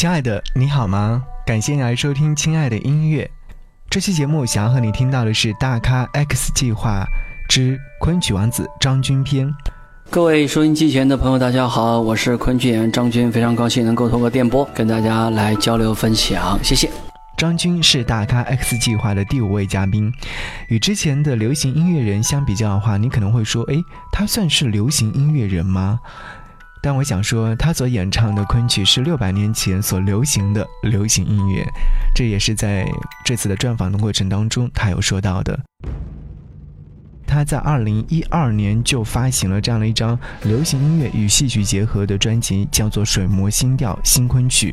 亲爱的，你好吗？感谢你来收听《亲爱的音乐》这期节目，想要和你听到的是《大咖 X 计划之昆曲王子张军篇》。各位收音机前的朋友，大家好，我是昆曲演员张军，非常高兴能够通过电波跟大家来交流分享，谢谢。张军是大咖 X 计划的第五位嘉宾，与之前的流行音乐人相比较的话，你可能会说，诶，他算是流行音乐人吗？但我想说，他所演唱的昆曲是六百年前所流行的流行音乐，这也是在这次的专访的过程当中他有说到的。他在二零一二年就发行了这样的一张流行音乐与戏曲结合的专辑，叫做《水磨新调新昆曲》。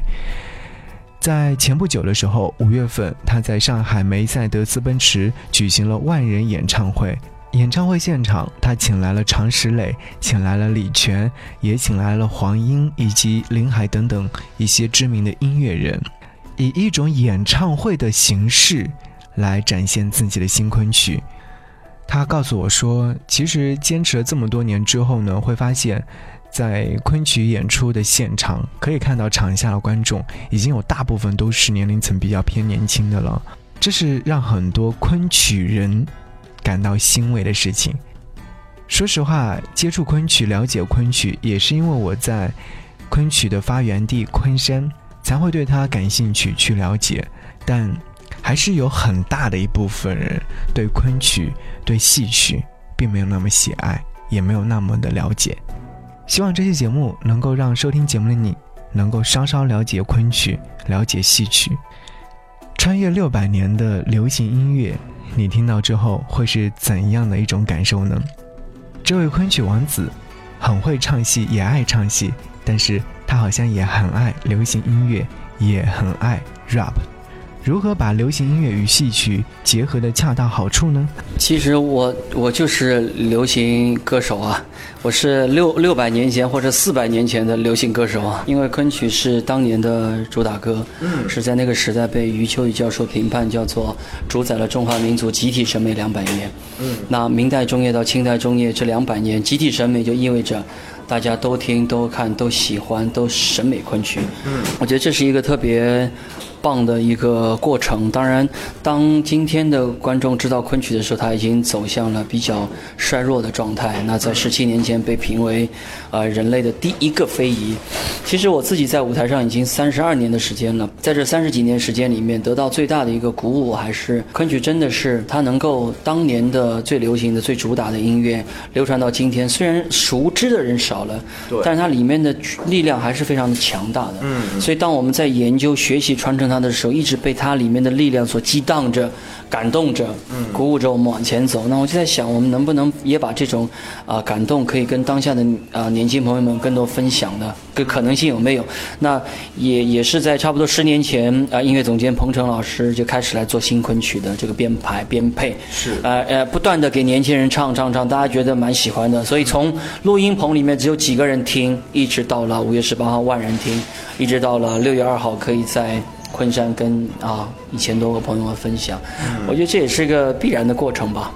在前不久的时候，五月份，他在上海梅赛德斯奔驰举行了万人演唱会。演唱会现场，他请来了常石磊，请来了李泉，也请来了黄英以及林海等等一些知名的音乐人，以一种演唱会的形式来展现自己的新昆曲。他告诉我说，其实坚持了这么多年之后呢，会发现，在昆曲演出的现场，可以看到场下的观众已经有大部分都是年龄层比较偏年轻的了，这是让很多昆曲人。感到欣慰的事情。说实话，接触昆曲、了解昆曲，也是因为我在昆曲的发源地昆山，才会对它感兴趣、去了解。但还是有很大的一部分人对昆曲、对戏曲并没有那么喜爱，也没有那么的了解。希望这期节目能够让收听节目的你，能够稍稍了解昆曲、了解戏曲，穿越六百年的流行音乐。你听到之后会是怎样的一种感受呢？这位昆曲王子很会唱戏，也爱唱戏，但是他好像也很爱流行音乐，也很爱 rap。如何把流行音乐与戏曲结合的恰到好处呢？其实我我就是流行歌手啊，我是六六百年前或者四百年前的流行歌手啊。因为昆曲是当年的主打歌，嗯，是在那个时代被余秋雨教授评判叫做主宰了中华民族集体审美两百年。嗯，那明代中叶到清代中叶这两百年，集体审美就意味着大家都听、都看、都喜欢、都审美昆曲。嗯，我觉得这是一个特别。棒的一个过程。当然，当今天的观众知道昆曲的时候，他已经走向了比较衰弱的状态。那在十七年前被评为，呃，人类的第一个非遗。其实我自己在舞台上已经三十二年的时间了，在这三十几年时间里面，得到最大的一个鼓舞还是昆曲真的是它能够当年的最流行的、最主打的音乐流传到今天。虽然熟知的人少了，但是它里面的力量还是非常的强大的。嗯，所以当我们在研究、学习、传承。他的时候，一直被他里面的力量所激荡着。感动着，鼓舞着我们往前走。那我就在想，我们能不能也把这种啊感动，可以跟当下的啊年轻朋友们更多分享呢，个可能性有没有？那也也是在差不多十年前啊，音乐总监彭程老师就开始来做新昆曲的这个编排编配，是呃呃，不断的给年轻人唱唱唱，大家觉得蛮喜欢的。所以从录音棚里面只有几个人听，一直到了五月十八号万人听，一直到了六月二号可以在。昆山跟啊一千多个朋友们分享，我觉得这也是一个必然的过程吧。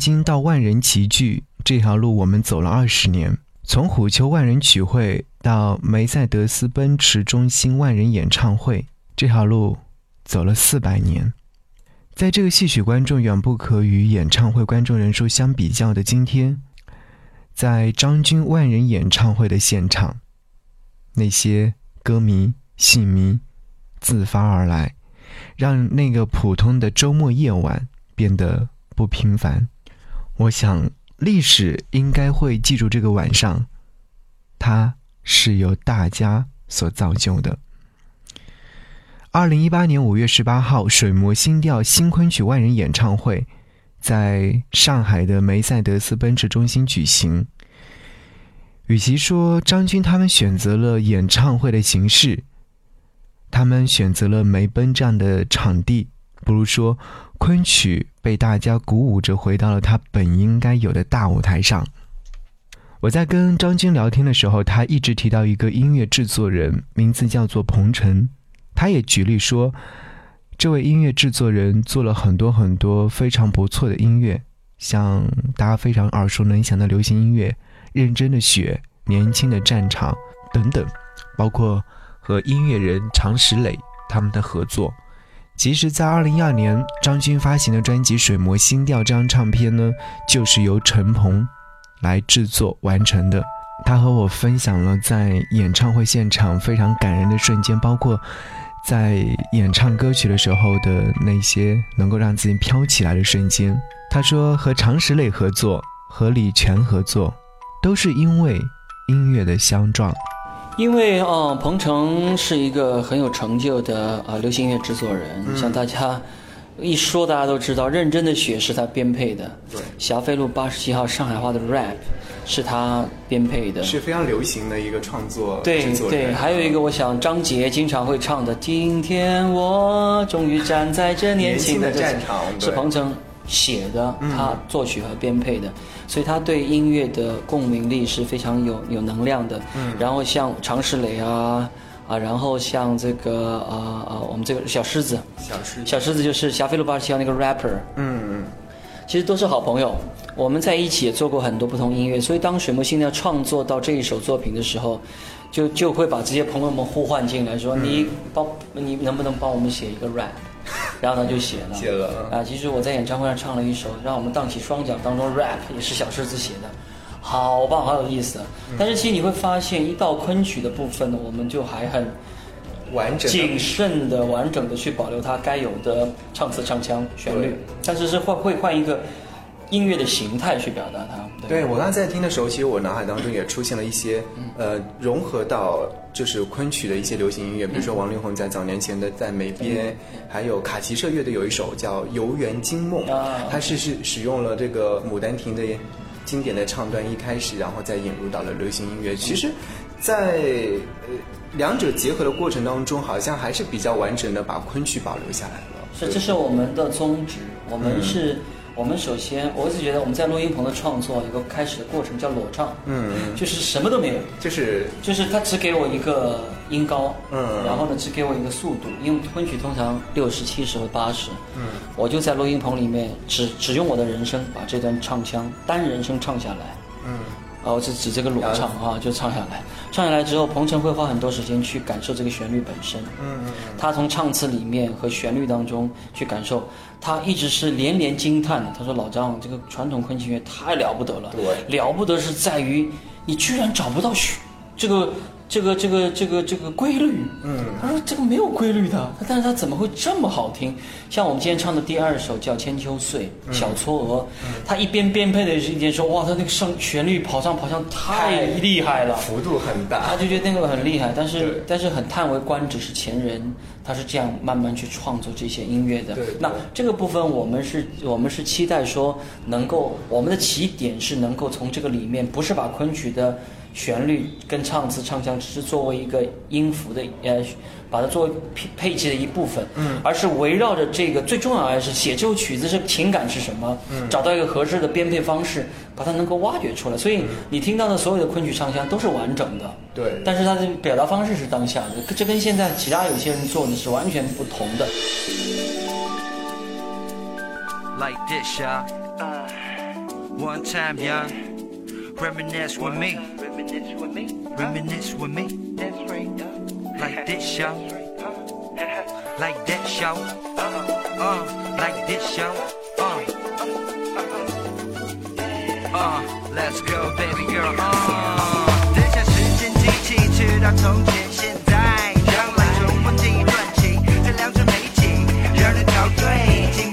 经到万人齐聚，这条路我们走了二十年；从虎丘万人曲会到梅赛德斯奔驰中心万人演唱会，这条路走了四百年。在这个戏曲观众远不可与演唱会观众人数相比较的今天，在张军万人演唱会的现场，那些歌迷、戏迷自发而来，让那个普通的周末夜晚变得不平凡。我想，历史应该会记住这个晚上，它是由大家所造就的。二零一八年五月十八号，水磨新调新昆曲万人演唱会在上海的梅赛德斯奔驰中心举行。与其说张军他们选择了演唱会的形式，他们选择了梅奔这样的场地，不如说昆曲被大家鼓舞着回到了它本应该有的大舞台上。我在跟张军聊天的时候，他一直提到一个音乐制作人，名字叫做彭程。他也举例说，这位音乐制作人做了很多很多非常不错的音乐，像大家非常耳熟能详的流行音乐《认真的雪》《年轻的战场》等等，包括和音乐人常石磊他们的合作。其实，在二零一二年张军发行的专辑《水磨新调》这张唱片呢，就是由陈鹏来制作完成的。他和我分享了在演唱会现场非常感人的瞬间，包括。在演唱歌曲的时候的那些能够让自己飘起来的瞬间，他说和常石磊合作，和李泉合作，都是因为音乐的相撞。因为啊，彭程是一个很有成就的啊流行音乐制作人，像大家一说，大家都知道，《认真的雪》是他编配的，对，《霞飞路八十七号》上海话的 rap。是他编配的，是非常流行的一个创作。对对，还有一个，我想张杰经常会唱的《今天我终于站在这年轻的战场》，是彭程写的，他作曲和编配的，所以他对音乐的共鸣力是非常有有能量的。嗯，然后像常石磊啊啊，然后像这个啊啊，我们这个小狮子，小狮子。小狮子就是《霞飞路八十七号》那个 rapper。嗯嗯。其实都是好朋友，我们在一起也做过很多不同音乐，所以当水木星要创作到这一首作品的时候，就就会把这些朋友们呼唤进来，说你帮你能不能帮我们写一个 rap，然后他就写了。写了啊，其实我在演唱会上唱了一首《让我们荡起双桨》当中 rap，也是小狮子写的，好棒，好有意思。但是其实你会发现，一到昆曲的部分呢，我们就还很。完整、谨慎的、完整的去保留它该有的唱词、唱腔、旋律，但是是会会换一个音乐的形态去表达它。对我刚才在听的时候，其实我脑海当中也出现了一些呃融合到就是昆曲的一些流行音乐，比如说王力宏在早年前的在梅边，还有卡奇社乐队有一首叫《游园惊梦》，它是是使用了这个《牡丹亭》的经典的唱段一开始，然后再引入到了流行音乐。其实，在呃。两者结合的过程当中，好像还是比较完整的把昆曲保留下来了。是，这是我们的宗旨。我们是，我们首先，我一直觉得我们在录音棚的创作一个开始的过程叫裸唱，嗯，就是什么都没有，就是就是他只给我一个音高，嗯，然后呢只给我一个速度，因为昆曲通常六十、七十和八十，嗯，我就在录音棚里面只只用我的人声把这段唱腔单人声唱下来，嗯。哦，是指这个裸唱啊，就唱下来。唱下来之后，彭程会花很多时间去感受这个旋律本身。嗯嗯。他从唱词里面和旋律当中去感受，他一直是连连惊叹的。他说：“老张，这个传统昆曲乐太了不得了，了不得是在于你居然找不到旋这个。”这个这个这个这个规律，嗯，他说这个没有规律的，但是他怎么会这么好听？像我们今天唱的第二首叫《千秋岁》，小嵯峨，他一边编配的是一边说，哇，他那个上旋律跑上跑上太厉害了，幅度很大，他就觉得那个很厉害，但是但是很叹为观止，是前人他是这样慢慢去创作这些音乐的。那这个部分我们是我们是期待说能够我们的起点是能够从这个里面，不是把昆曲的。旋律跟唱词唱腔只是作为一个音符的呃把它作为配配器的一部分嗯。而是围绕着这个最重要的是写这首曲子是情感是什么嗯。找到一个合适的编配方式把它能够挖掘出来。所以你听到的所有的昆曲唱腔都是完整的对。但是它的表达方式是当下的这跟现在其他有些人做的是完全不同的。Like this one time reminisce with me. Reminisce with me. Like this, show, like that, y'all. Uh, uh, like this, y'all. Uh. Uh-huh. Uh, let's go, baby girl. Uh. 等下时间机器，直到从前现在，让来重温这一段情，这两种媒体让人陶醉。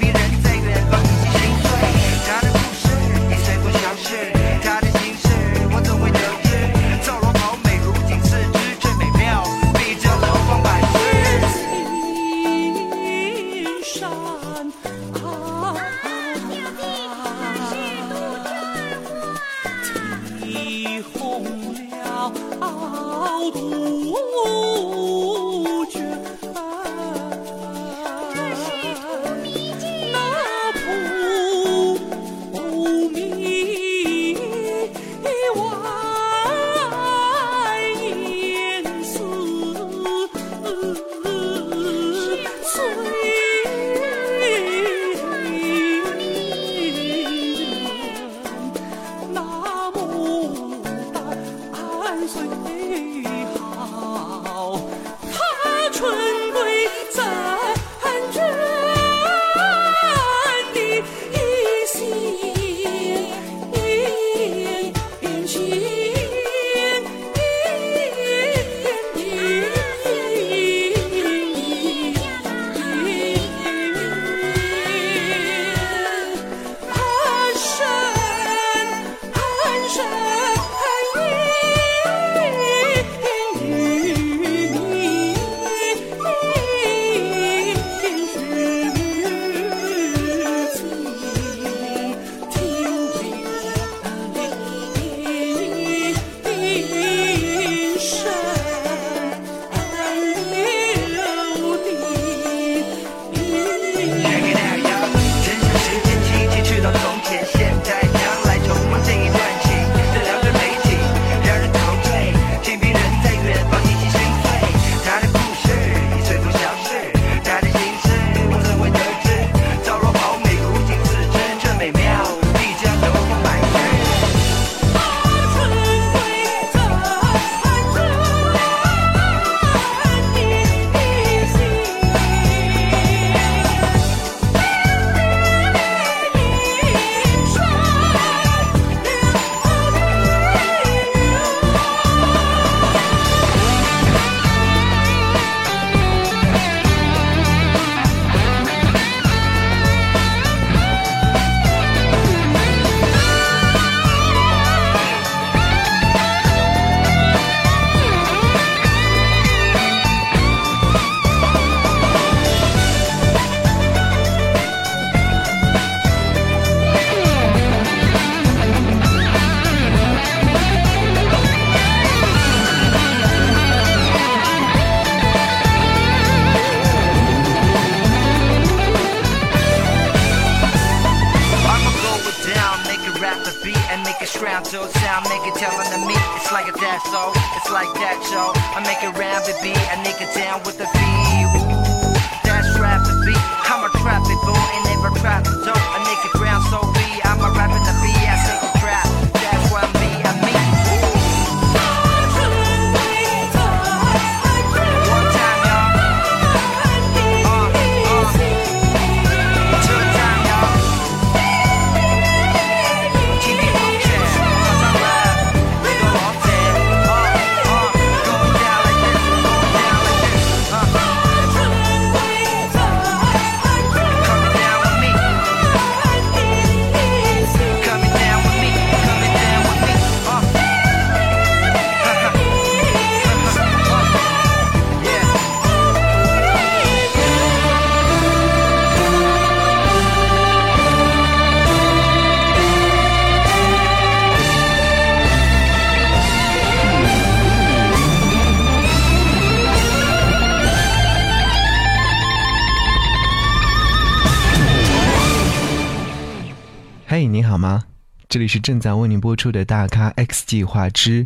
这里是正在为您播出的大咖 x 计划之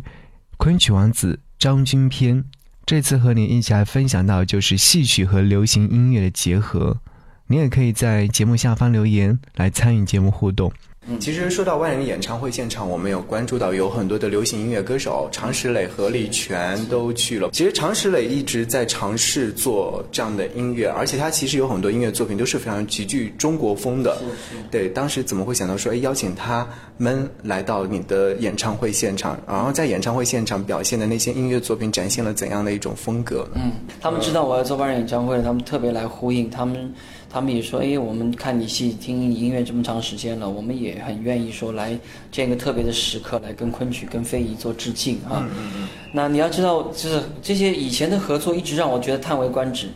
昆曲王子张钧篇，这次和您一起来分享到就是戏曲和流行音乐的结合，你也可以在节目下方留言来参与节目互动。其实说到万人演唱会现场，我们有关注到有很多的流行音乐歌手，常石磊、何立全都去了。其实常石磊一直在尝试做这样的音乐，而且他其实有很多音乐作品都是非常极具中国风的。对，当时怎么会想到说，哎，邀请他们来到你的演唱会现场，然后在演唱会现场表现的那些音乐作品，展现了怎样的一种风格？嗯，他们知道我要做万人演唱会，他们特别来呼应，他们他们也说，哎，我们看你戏听你音乐这么长时间了，我们也很愿意说来这样一个特别的时刻来跟昆曲跟非遗做致敬啊。嗯那你要知道，就是这些以前的合作一直让我觉得叹为观止。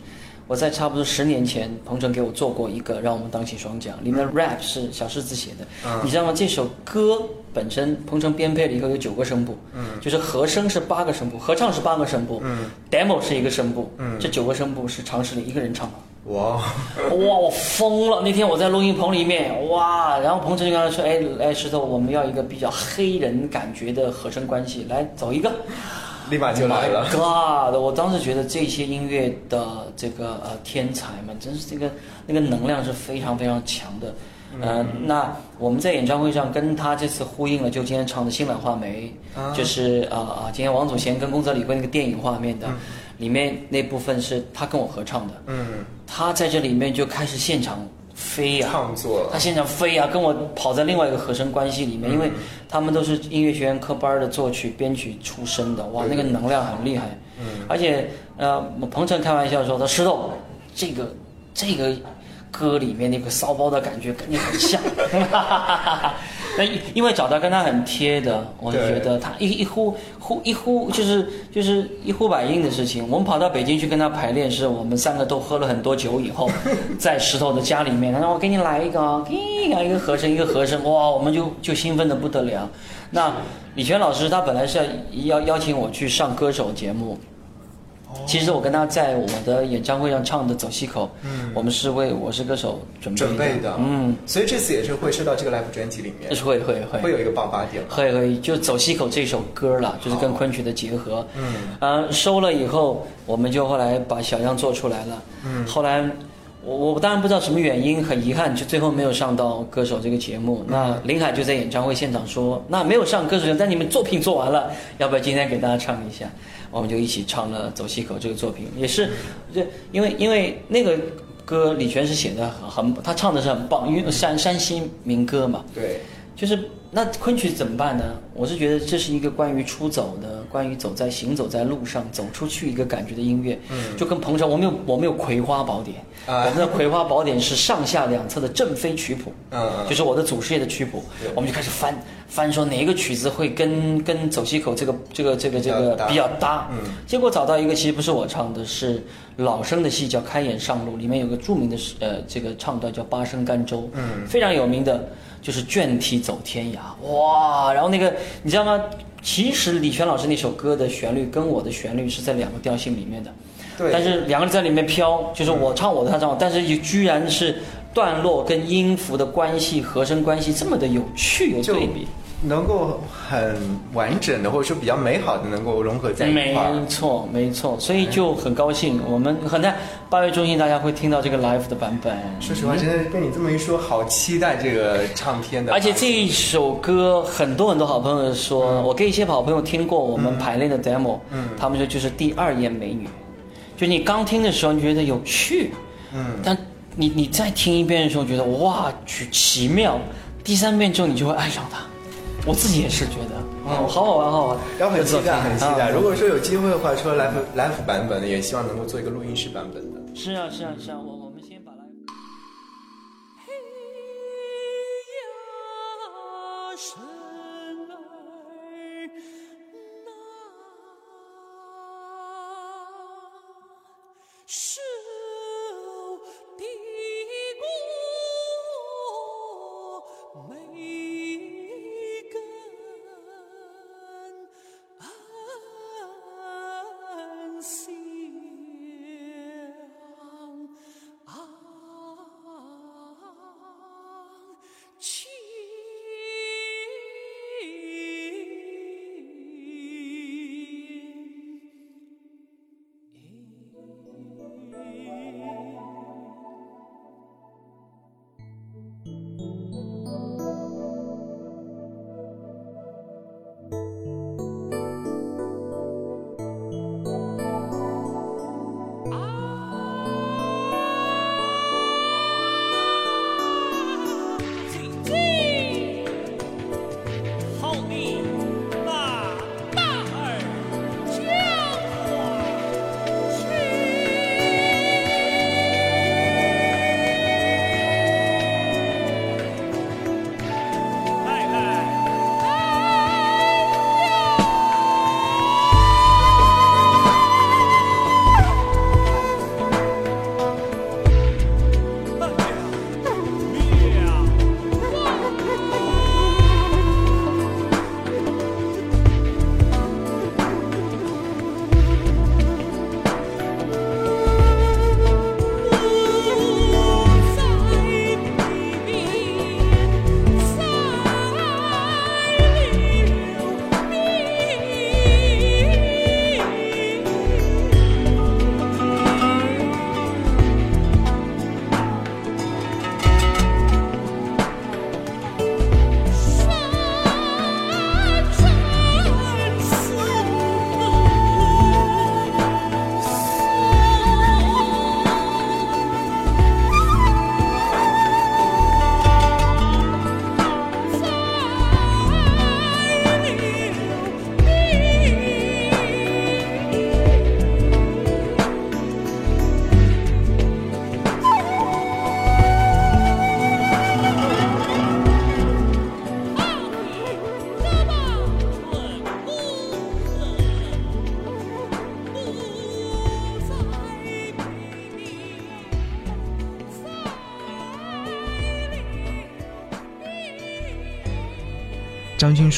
我在差不多十年前，彭程给我做过一个让我们荡起双桨，里面的 rap 是小狮子写的，嗯你知道吗？这首歌本身彭程编配了一个有九个声部，嗯就是和声是八个声部，合唱是八个声部嗯，demo 是一个声部，嗯这九个声部是常石磊一个人唱的。哇，哇，我疯了！那天我在录音棚里面，哇，然后彭程就跟他说：“哎，哎，石头，我们要一个比较黑人感觉的和声关系，来走一个。”立马就来了。God！我当时觉得这些音乐的这个呃天才们，真是这个那个能量是非常非常强的。呃，那我们在演唱会上跟他这次呼应了，就今天唱的《新版画眉》，就是啊啊，今天王祖贤跟宫泽理惠那个电影画面的，里面那部分是他跟我合唱的。嗯，他在这里面就开始现场飞呀、创作。他现场飞啊，跟我跑在另外一个和声关系里面，因为他们都是音乐学院科班的作曲编曲出身的，哇，那个能量很厉害。嗯，而且呃，彭程开玩笑说，他石头，这个这个歌里面那个骚包的感觉跟你很像。那因为找到跟他很贴的，我就觉得他一一呼呼一呼就是就是一呼百应的事情。我们跑到北京去跟他排练，是我们三个都喝了很多酒以后，在石头的家里面，他说我给你来一个，给你来一个和声，一个和声，哇，我们就就兴奋的不得了。那李泉老师他本来是要邀邀请我去上歌手节目，其实我跟他在我的演唱会上唱的《走西口》，嗯，我们是为《我是歌手》准备的，准备的，嗯，，所以这次也是会收到这个 live 专辑里面，会会会。会有一个爆发点。会会就《走西口》这首歌了，就是跟昆曲的结合。嗯，呃，收了以后，我们就后来把小样做出来了。嗯，后来我我当然不知道什么原因，很遗憾，就最后没有上到歌手这个节目。那林海就在演唱会现场说，那没有上歌手但你们作品做完了，要不要今天给大家唱一下？我们就一起唱了《走西口》这个作品，也是，这因为因为那个歌李泉是写的很很，他唱的是很棒，因为山山西民歌嘛。对，就是那昆曲怎么办呢？我是觉得这是一个关于出走的，关于走在行走在路上走出去一个感觉的音乐。嗯，就跟彭程，我们有我们有《葵花宝典》啊我们的《葵花宝典》是上下两侧的正飞曲谱，嗯嗯就是我的祖师爷的曲谱对，我们就开始翻翻说哪一个曲子会跟跟走西口这个这个这个这个比较搭比较搭。嗯，结果找到一个其实不是我唱的，是老生的戏叫《开眼上路》，里面有个著名的呃这个唱段叫《八声甘州》，嗯，非常有名的，就是卷梯走天涯，哇！然后那个你知道吗？其实李泉老师那首歌的旋律跟我的旋律是在两个调性里面的，对但是两个人在里面飘，就是我唱我的，他唱我，但是也居然是段落跟音符的关系、和声关系这么的有趣有对比。能够很完整的，或者说比较美好的，能够融合在一没块儿。错，没错，所以就很高兴，我们很在八月中旬大家会听到这个 live 的版本。说实话，真的被你这么一说，好期待这个唱片的。而且这一首歌，很多很多好朋友说，我跟一些好朋友听过我们排练的 demo，嗯，他们说就是第二眼美女，就你刚听的时候你觉得有趣，嗯，但你你再听一遍的时候觉得哇去奇妙，第三遍之后你就会爱上它。我自己也是觉得，哦，好好玩，好好玩。然后很期待，很期待。啊如果说有机会的话，除了 live live 版本的，也希望能够做一个录音室版本的。是啊，是啊，是啊，我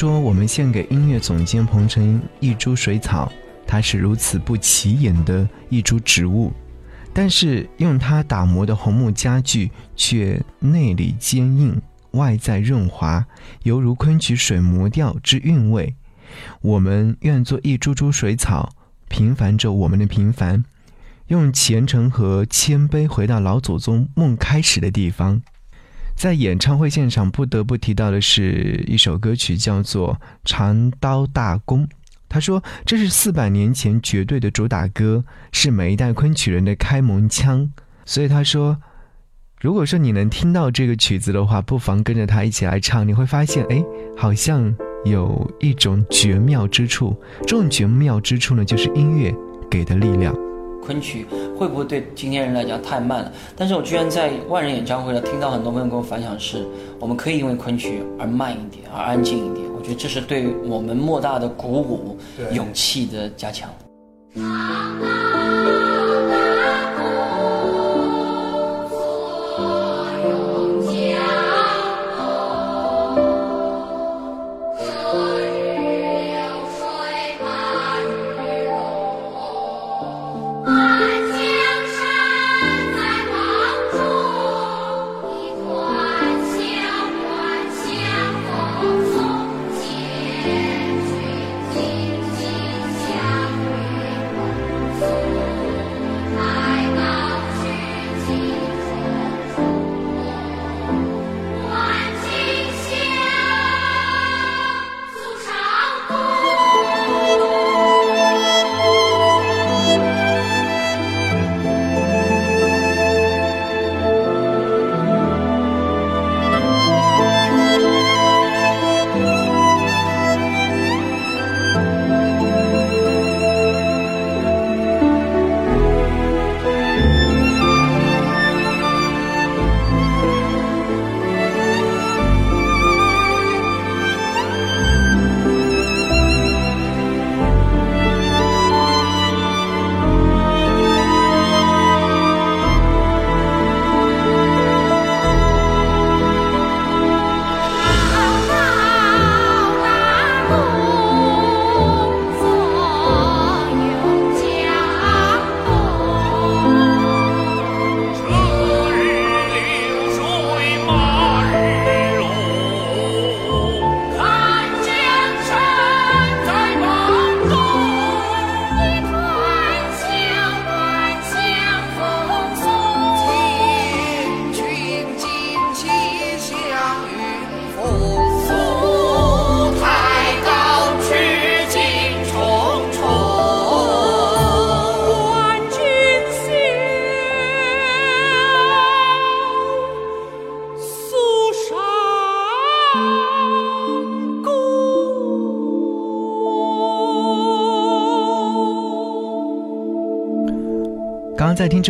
说：“我们献给音乐总监彭程一株水草，它是如此不起眼的一株植物，但是用它打磨的红木家具却内里坚硬，外在润滑，犹如昆曲水磨调之韵味。我们愿做一株株水草，平凡着我们的平凡，用虔诚和谦卑回到老祖宗梦开始的地方。”在演唱会现场，不得不提到的是一首歌曲，叫做《长刀大弓》。他说：“这是四百年前绝对的主打歌，是每一代昆曲人的开门枪。”所以他说：“如果说你能听到这个曲子的话，不妨跟着他一起来唱，你会发现，哎，好像有一种绝妙之处。这种绝妙之处呢，就是音乐给的力量。”昆曲会不会对今天人来讲太慢了？但是我居然在万人演唱会上听到很多朋友跟我反响，是我们可以因为昆曲而慢一点，而安静一点。我觉得这是对我们莫大的鼓舞、勇气的加强。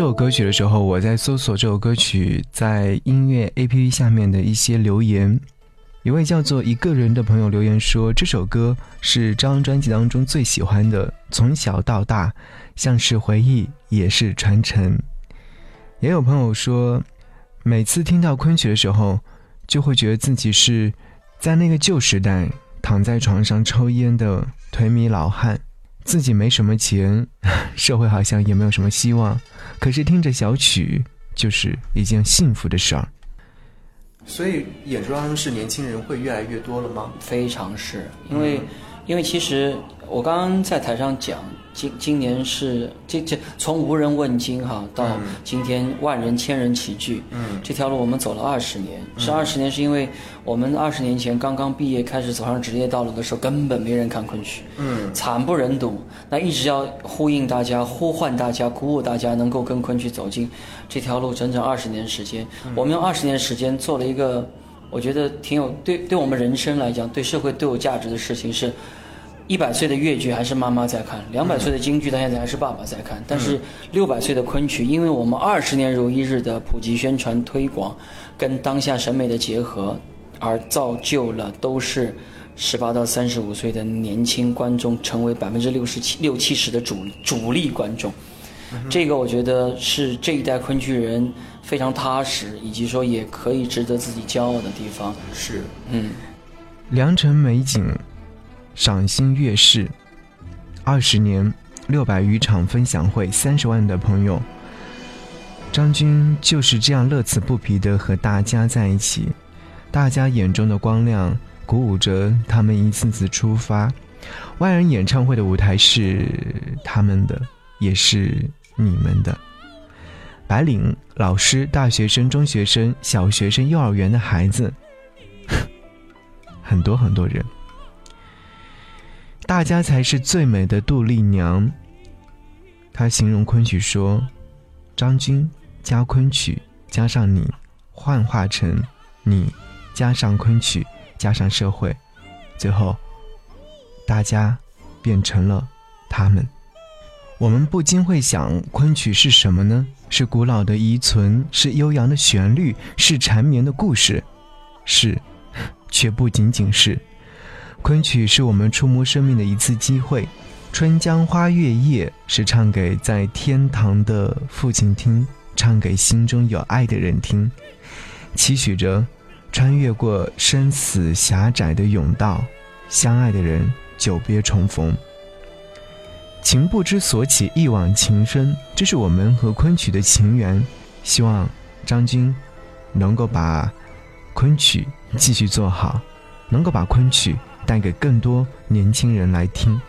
这首歌曲的时候，我在搜索这首歌曲在音乐 APP 下面的一些留言。一位叫做一个人的朋友留言说，这首歌是张专辑当中最喜欢的，从小到大，像是回忆，也是传承。也有朋友说，每次听到昆曲的时候，就会觉得自己是在那个旧时代躺在床上抽烟的颓靡老汉。自己没什么钱，社会好像也没有什么希望，可是听着小曲就是一件幸福的事儿。所以演出当中是年轻人会越来越多了吗？非常是因为，因为其实我刚刚在台上讲，今今年是这这从无人问津哈到今天万人千人齐聚，嗯，这条路我们走了二十年，是二十年是因为我们二十年前刚刚毕业开始走上职业道路的时候，根本没人看昆曲，嗯，惨不忍睹，那一直要呼应大家、呼唤大家、鼓舞大家，能够跟昆曲走进这条路，整整二十年时间，我们用二十年时间做了一个。我觉得挺有对对我们人生来讲，对社会都有价值的事情是，一百岁的越剧还是妈妈在看，两百岁的京剧到现在还是爸爸在看，但是六百岁的昆曲，因为我们二十年如一日的普及宣传推广，跟当下审美的结合，而造就了都是十八到三十五岁的年轻观众成为百分之六十七六七十的主主力观众，这个我觉得是这一代昆剧人。非常踏实，以及说也可以值得自己骄傲的地方。是，嗯，良辰美景，赏心悦事。二十年，六百余场分享会，三十万的朋友。张军就是这样乐此不疲的和大家在一起，大家眼中的光亮鼓舞着他们一次次出发。万人演唱会的舞台是他们的，也是你们的。白领、老师、大学生、中学生、小学生、幼儿园的孩子，很多很多人，大家才是最美的杜丽娘。他形容昆曲说：“张军。”加昆曲，加上你，幻化成你，加上昆曲，加上社会，最后，大家变成了他们。我们不禁会想，昆曲是什么呢？是古老的遗存，是悠扬的旋律，是缠绵的故事，是，却不仅仅是。昆曲是我们触摸生命的一次机会。春江花月夜是唱给在天堂的父亲听。唱给心中有爱的人听，期许着穿越过生死狭窄的甬道，相爱的人久别重逢。情不知所起，一往情深，这是我们和昆曲的情缘。希望张军能够把昆曲继续做好，能够把昆曲带给更多年轻人来听。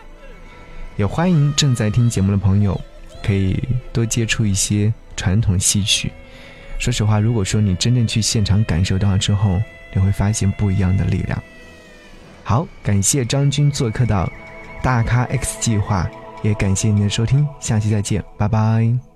也欢迎正在听节目的朋友，可以多接触一些。传统戏曲，说实话，如果说你真正去现场感受到之后，你会发现不一样的力量。好，感谢张军做客到大咖 X 计划，也感谢您的收听，下期再见，拜拜。